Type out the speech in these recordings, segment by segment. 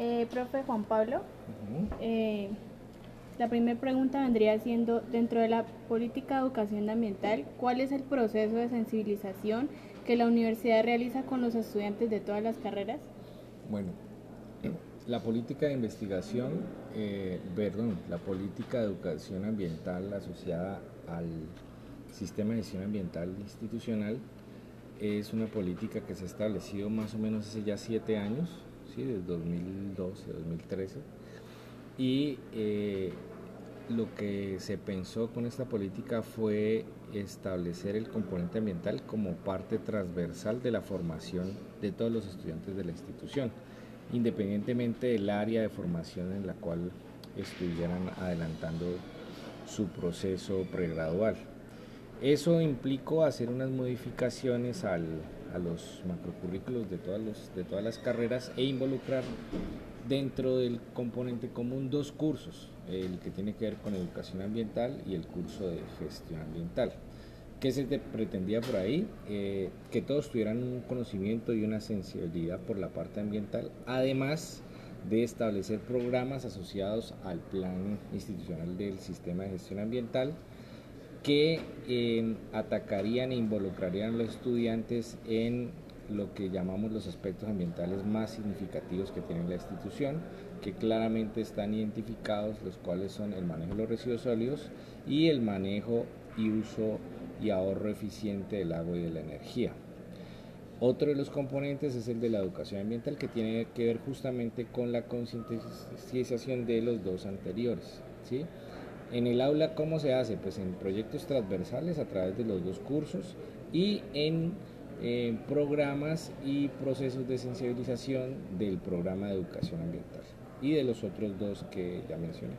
Eh, profe Juan Pablo, eh, la primera pregunta vendría siendo, dentro de la política de educación ambiental, ¿cuál es el proceso de sensibilización que la universidad realiza con los estudiantes de todas las carreras? Bueno, la política de investigación, eh, perdón, la política de educación ambiental asociada al sistema de gestión ambiental institucional es una política que se ha establecido más o menos hace ya siete años, ¿sí? desde 2012, 2013, y eh, lo que se pensó con esta política fue establecer el componente ambiental como parte transversal de la formación de todos los estudiantes de la institución, independientemente del área de formación en la cual estuvieran adelantando su proceso pregradual. Eso implicó hacer unas modificaciones al, a los macrocurrículos de todas, los, de todas las carreras e involucrar dentro del componente común dos cursos, el que tiene que ver con educación ambiental y el curso de gestión ambiental. ¿Qué se pretendía por ahí? Eh, que todos tuvieran un conocimiento y una sensibilidad por la parte ambiental, además de establecer programas asociados al plan institucional del sistema de gestión ambiental, que eh, atacarían e involucrarían a los estudiantes en lo que llamamos los aspectos ambientales más significativos que tiene la institución, que claramente están identificados, los cuales son el manejo de los residuos sólidos y el manejo y uso y ahorro eficiente del agua y de la energía. Otro de los componentes es el de la educación ambiental, que tiene que ver justamente con la concientización de los dos anteriores. ¿sí? En el aula, ¿cómo se hace? Pues en proyectos transversales a través de los dos cursos y en programas y procesos de sensibilización del programa de educación ambiental y de los otros dos que ya mencioné.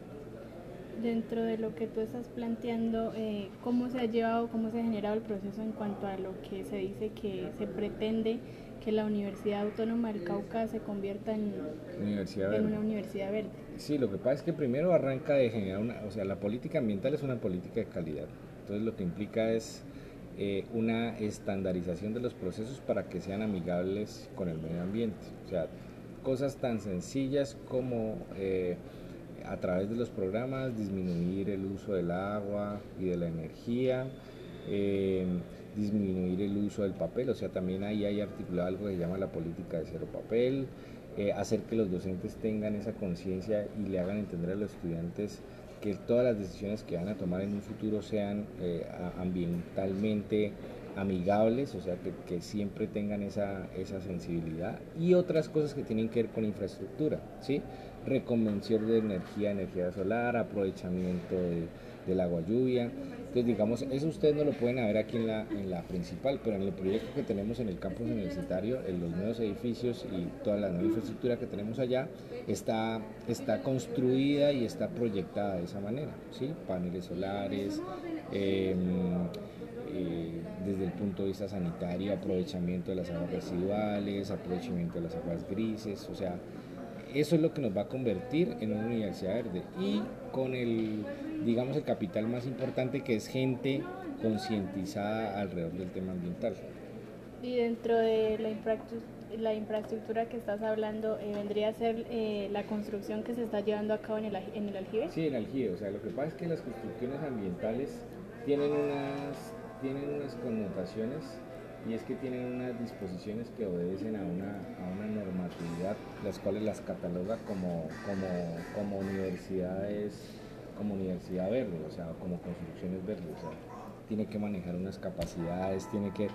Dentro de lo que tú estás planteando, eh, ¿cómo se ha llevado, cómo se ha generado el proceso en cuanto a lo que se dice que se pretende que la Universidad Autónoma del Cauca se convierta en, en una universidad verde? Sí, lo que pasa es que primero arranca de generar una, o sea, la política ambiental es una política de calidad. Entonces lo que implica es eh, una estandarización de los procesos para que sean amigables con el medio ambiente. O sea, cosas tan sencillas como eh, a través de los programas disminuir el uso del agua y de la energía, eh, disminuir el uso del papel, o sea, también ahí hay articulado algo que se llama la política de cero papel, eh, hacer que los docentes tengan esa conciencia y le hagan entender a los estudiantes que todas las decisiones que van a tomar en un futuro sean eh, ambientalmente amigables, o sea, que, que, siempre tengan esa, esa sensibilidad y otras cosas que tienen que ver con infraestructura, ¿sí? Reconvención de energía, energía solar, aprovechamiento de, del agua lluvia, entonces, digamos, eso ustedes no lo pueden ver aquí en la, en la principal, pero en el proyecto que tenemos en el campus universitario, en los nuevos edificios y toda la nueva infraestructura que tenemos allá, está, está construida y está proyectada de esa manera, ¿sí? Paneles solares, em, eh, desde el punto de vista sanitario, aprovechamiento de las aguas residuales, aprovechamiento de las aguas grises, o sea, eso es lo que nos va a convertir en una universidad verde. Y con el digamos, el capital más importante que es gente concientizada alrededor del tema ambiental. Y dentro de la infraestructura, la infraestructura que estás hablando, eh, ¿vendría a ser eh, la construcción que se está llevando a cabo en el, en el aljibe? Sí, en el aljibe. O sea, lo que pasa es que las construcciones ambientales tienen unas, tienen unas connotaciones y es que tienen unas disposiciones que obedecen a una, a una normatividad, las cuales las cataloga como, como, como universidades como universidad verde, o sea, como construcciones verdes, o sea, tiene que manejar unas capacidades, tiene que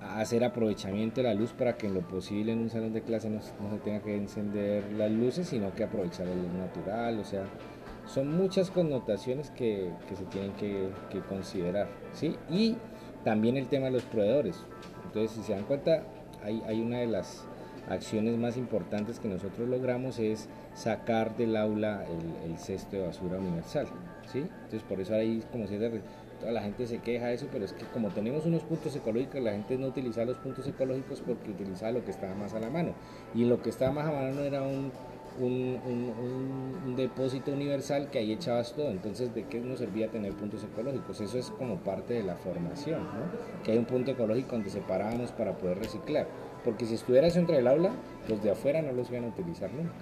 hacer aprovechamiento de la luz para que en lo posible en un salón de clase no, se tenga que encender las luces, sino que aprovechar la luz natural, o sea, son muchas connotaciones que, que se tienen que, que, considerar, ¿sí? Y también el tema de los proveedores. Entonces, si se dan cuenta, hay, hay una de las acciones más importantes que nosotros logramos es sacar del aula el, cesto de basura universal. ¿sí? Entonces por eso ahí como si toda la gente se queja de eso, pero es que como tenemos unos puntos ecológicos, la gente no utiliza los puntos ecológicos porque utilizaba lo que estaba más a la mano. Y lo que estaba más a mano era un, un, depósito universal que ahí echabas todo. Entonces, ¿de qué nos servía tener puntos ecológicos? Eso es como parte de la formación, ¿no? que hay un punto ecológico donde separábamos para poder reciclar. Porque si estuviera eso entre el aula, los de afuera no los iban a utilizar nunca.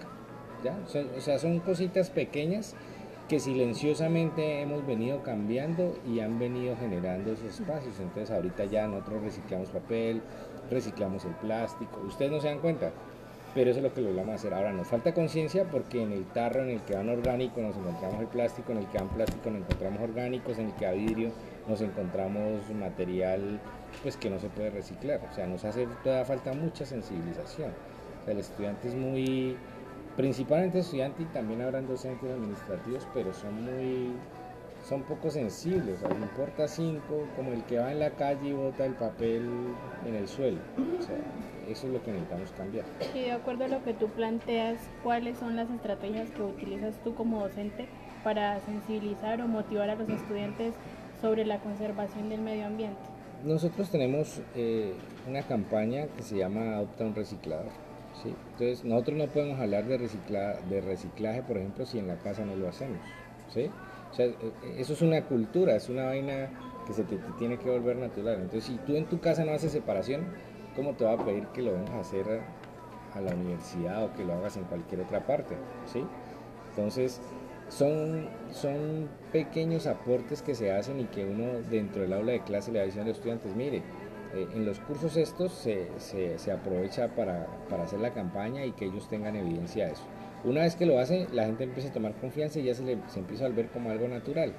¿ya? O sea, son cositas pequeñas que silenciosamente hemos venido cambiando y han venido generando esos espacios. Entonces ahorita ya nosotros reciclamos papel, reciclamos el plástico. Ustedes no se dan cuenta, pero eso es lo que logramos hacer. Ahora nos falta conciencia porque en el tarro en el que van orgánicos nos encontramos el plástico, en el que van plástico nos encontramos orgánicos, en el que va vidrio nos encontramos material pues que no se puede reciclar. O sea, nos hace todavía falta mucha sensibilización. O sea, el estudiante es muy principalmente estudiantes y también habrán docentes administrativos, pero son muy, son poco sensibles, o sea, importa cinco, como el que va en la calle y bota el papel en el suelo. O sea, eso es lo que necesitamos cambiar. Y de acuerdo a lo que tú planteas, ¿cuáles son las estrategias que utilizas tú como docente para sensibilizar o motivar a los estudiantes sobre la conservación del medio ambiente? Nosotros tenemos eh, una campaña que se llama Adopta un reciclador entonces, nosotros no podemos hablar de, de reciclaje, por ejemplo, si en la casa no lo hacemos. ¿sí? Eh, eso es una cultura, es una vaina que se te, tiene que volver natural. Entonces, si tú en tu casa no haces separación, ¿cómo te va a pedir que lo vengas a hacer a, la universidad o que lo hagas en cualquier otra parte? ¿sí? Entonces, son, son pequeños aportes que se hacen y que uno dentro del aula de clase le va diciendo a los estudiantes, mire, eh, en los cursos estos se, se, aprovecha para, para, hacer la campaña y que ellos tengan evidencia de eso. Una vez que lo hacen, la gente empieza a tomar confianza y ya se, le, empieza a ver como algo natural.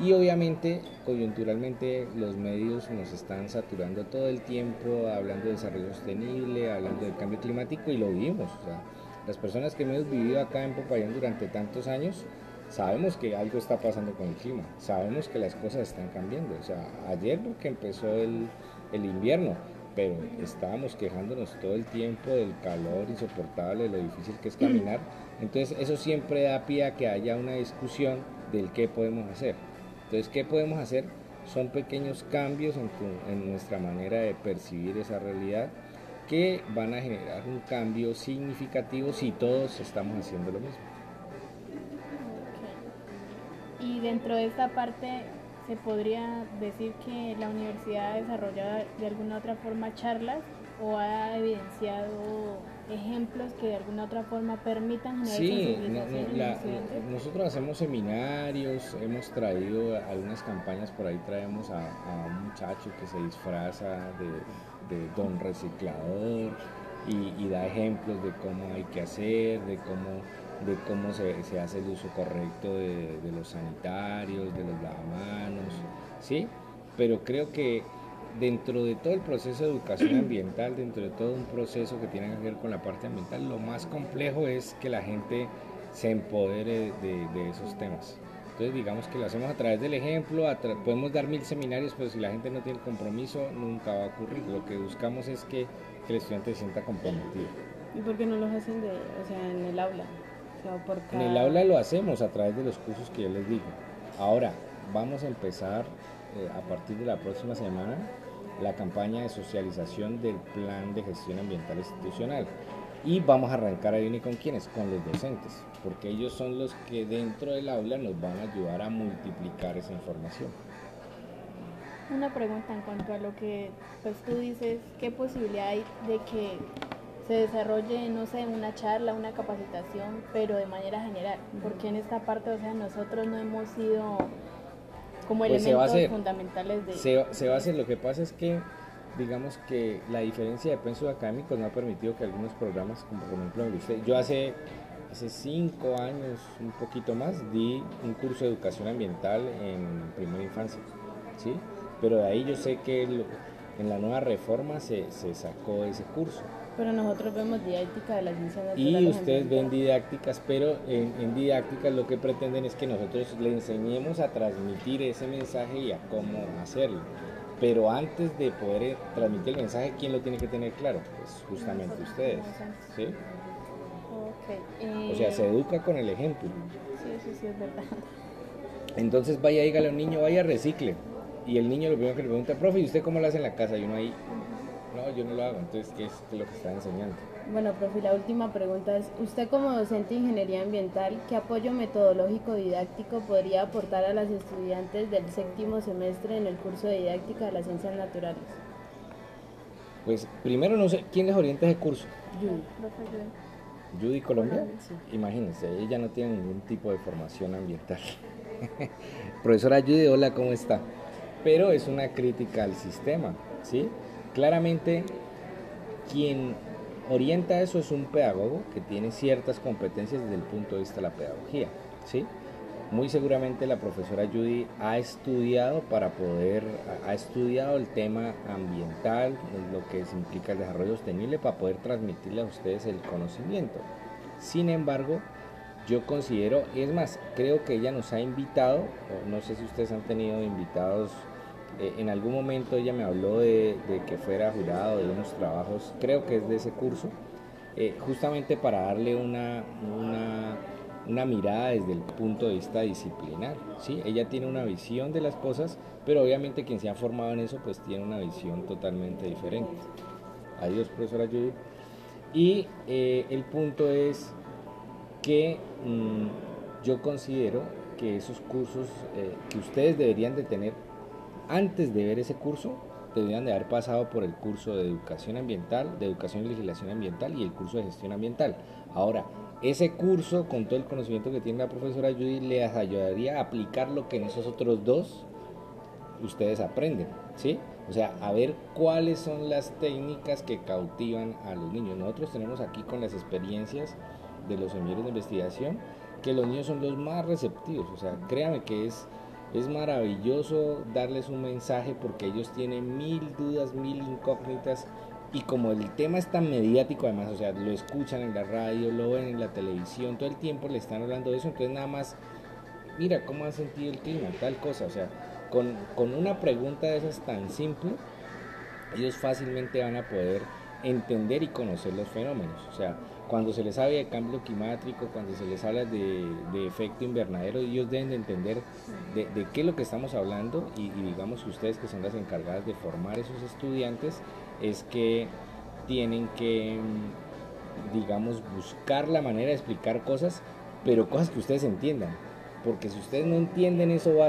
Y obviamente, coyunturalmente, los medios nos están saturando todo el tiempo hablando de desarrollo sostenible, hablando del cambio climático y lo vivimos. O sea, las personas que hemos vivido acá en Popayán durante tantos años, sabemos que algo está pasando con el clima, sabemos que las cosas están cambiando. O sea, ayer que empezó el invierno, pero estábamos quejándonos todo el tiempo del calor insoportable, de lo difícil que es caminar. Entonces eso siempre da pie a que haya una discusión del qué podemos hacer. Entonces, ¿qué podemos hacer? Son pequeños cambios en, en nuestra manera de percibir esa realidad que van a generar un cambio significativo si todos estamos haciendo lo mismo. Y dentro de esta parte, se podría decir que la universidad ha desarrollado de alguna otra forma charlas o ha evidenciado ejemplos que de alguna otra forma permitan generar sí, nosotros hacemos seminarios, hemos traído algunas campañas, por ahí traemos a, un muchacho que se disfraza de, don reciclador y, y da ejemplos de cómo hay que hacer, de cómo de cómo se, se hace el uso correcto de, de, los sanitarios, de los lavamanos, ¿sí? Pero creo que dentro de todo el proceso de educación ambiental, dentro de todo un proceso que tiene que ver con la parte ambiental, lo más complejo es que la gente se empodere de, de esos temas. Entonces digamos que lo hacemos a través del ejemplo, podemos dar mil seminarios, pero si la gente no tiene compromiso, nunca va a ocurrir. Lo que buscamos es que, que el estudiante se sienta comprometido. ¿Y por qué no los hacen de, o sea, en el aula? En el aula lo hacemos a través de los cursos que yo les digo. Ahora, vamos a empezar eh, a partir de la próxima semana la campaña de socialización del plan de gestión ambiental institucional. Y vamos a arrancar ahí ni con quiénes, con los docentes, porque ellos son los que dentro del aula nos van a ayudar a multiplicar esa información. Una pregunta en cuanto a lo que pues tú dices, ¿qué posibilidad hay de que se desarrolle, no sé, una charla, una capacitación, pero de manera general, porque en esta parte, o sea, nosotros no hemos sido como pues elementos fundamentales de... Se, se, va a hacer, lo que pasa es que, digamos que la diferencia de pensos académicos no ha permitido que algunos programas, como por ejemplo usted, yo hace, hace cinco años, un poquito más, di un curso de educación ambiental en primera infancia, ¿sí? Pero de ahí yo sé que en la nueva reforma se, se sacó ese curso. Pero nosotros vemos didáctica de las ciencias naturales. Y ustedes ven didácticas, pero en, en, didácticas lo que pretenden es que nosotros le enseñemos a transmitir ese mensaje y a cómo hacerlo. Pero antes de poder eh, transmitir el mensaje, ¿quién lo tiene que tener claro? Pues justamente ustedes. ¿sí? O sea, se eh, educa con el ejemplo. Sí, sí, sí, es verdad. Entonces vaya, dígale a un niño, vaya, recicle. Y el niño lo primero que le pregunta, profe, ¿y usted cómo lo hace en la casa? Y uno ahí, no, yo no lo hago, entonces, ¿qué es lo que está enseñando? Bueno, profe, la última pregunta es, usted como docente de ingeniería ambiental, ¿qué apoyo metodológico didáctico podría aportar a las estudiantes del séptimo semestre en el curso de didáctica de las ciencias naturales? Pues primero no sé, ¿quién les orienta ese curso? Profe, Judy Colombia, imagínense, ella no tiene ningún tipo de formación ambiental. Profesora Judy, hola, ¿cómo está? Pero es una crítica al sistema, ¿sí? Claramente, quien orienta eso es un pedagogo que tiene ciertas competencias desde el punto de vista de la pedagogía, ¿sí? Muy seguramente la profesora Judy ha estudiado para poder, ha estudiado el tema ambiental, lo que implica el desarrollo sostenible, para poder transmitirle a ustedes el conocimiento. Sin embargo, yo considero, es más, creo que ella nos ha invitado, no sé si ustedes han tenido invitados, eh, en algún momento ella me habló de, que fuera jurado de unos trabajos, creo que es de ese curso, eh, justamente para darle una, una mirada desde el punto de vista disciplinar. ¿sí? Ella tiene una visión de las cosas, pero obviamente quien se ha formado en eso pues tiene una visión totalmente diferente. Adiós, profesora Judy. Y eh, el punto es que mm, yo considero que esos cursos eh, que ustedes deberían de tener antes de ver ese curso, deberían de haber pasado por el curso de educación ambiental, de educación y legislación ambiental y el curso de gestión ambiental. Ahora, ese curso, con todo el conocimiento que tiene la profesora Judy, les ayudaría a aplicar lo que en esos otros dos ustedes aprenden, ¿sí? O sea, a ver cuáles son las técnicas que cautivan a los niños. Nosotros tenemos aquí con las experiencias de los semilleros de investigación que los niños son los más receptivos. O sea, créanme que es, es maravilloso darles un mensaje porque ellos tienen mil dudas, mil incógnitas y como el tema es tan mediático además, o sea, lo escuchan en la radio, lo ven en la televisión, todo el tiempo le están hablando de eso, entonces nada más, mira cómo han sentido el clima, tal cosa, o sea, con, con una pregunta de esas tan simple, ellos fácilmente van a poder entender y conocer los fenómenos, o sea, cuando se les habla de cambio climático, cuando se les habla de, efecto invernadero, ellos deben de entender de, qué es lo que estamos hablando y, digamos que ustedes que son las encargadas de formar esos estudiantes, es que tienen que, digamos, buscar la manera de explicar cosas, pero cosas que ustedes entiendan. Porque si ustedes no entienden eso básico,